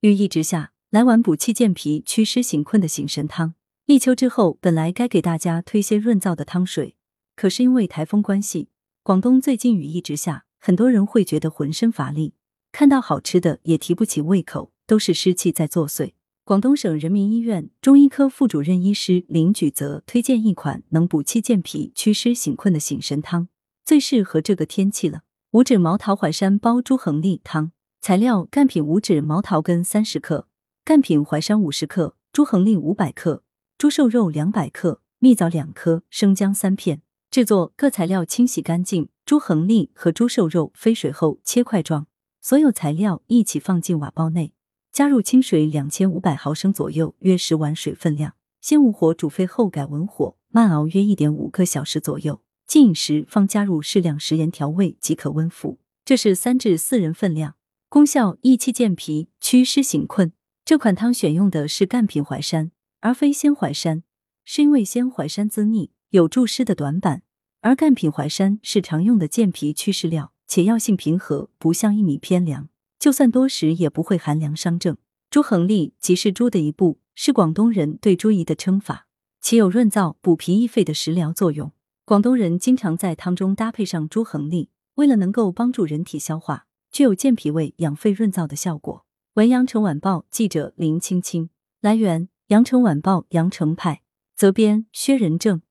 雨一直下，来碗补气健脾、祛湿醒困的醒神汤。立秋之后，本来该给大家推些润燥的汤水，可是因为台风关系，广东最近雨一直下，很多人会觉得浑身乏力，看到好吃的也提不起胃口，都是湿气在作祟。广东省人民医院中医科副主任医师林举则推荐一款能补气健脾、祛湿醒困的醒神汤，最适合这个天气了。五指毛桃淮山煲猪横沥汤。材料：干品五指毛桃根三十克，干品淮山五十克，猪横粒五百克，猪瘦肉两百克，蜜枣两颗，生姜三片。制作：各材料清洗干净，猪横粒和猪瘦肉飞水后切块状，所有材料一起放进瓦煲内，加入清水两千五百毫升左右，约十碗水分量。先武火煮沸后改文火慢熬约一点五个小时左右，进饮时方加入适量食盐调味即可温服。这是三至四人份量。功效益气健脾、祛湿醒困。这款汤选用的是干品淮山，而非鲜淮山，是因为鲜淮山滋腻，有助湿的短板，而干品淮山是常用的健脾祛湿料，且药性平和，不像薏米偏凉，就算多食也不会寒凉伤正。猪横粒即是猪的一部，是广东人对猪胰的称法，其有润燥、补脾益肺的食疗作用。广东人经常在汤中搭配上猪横粒，为了能够帮助人体消化。具有健脾胃、养肺润燥的效果。文阳城晚报记者林青青，来源：阳城晚报阳城派，责编：薛仁正。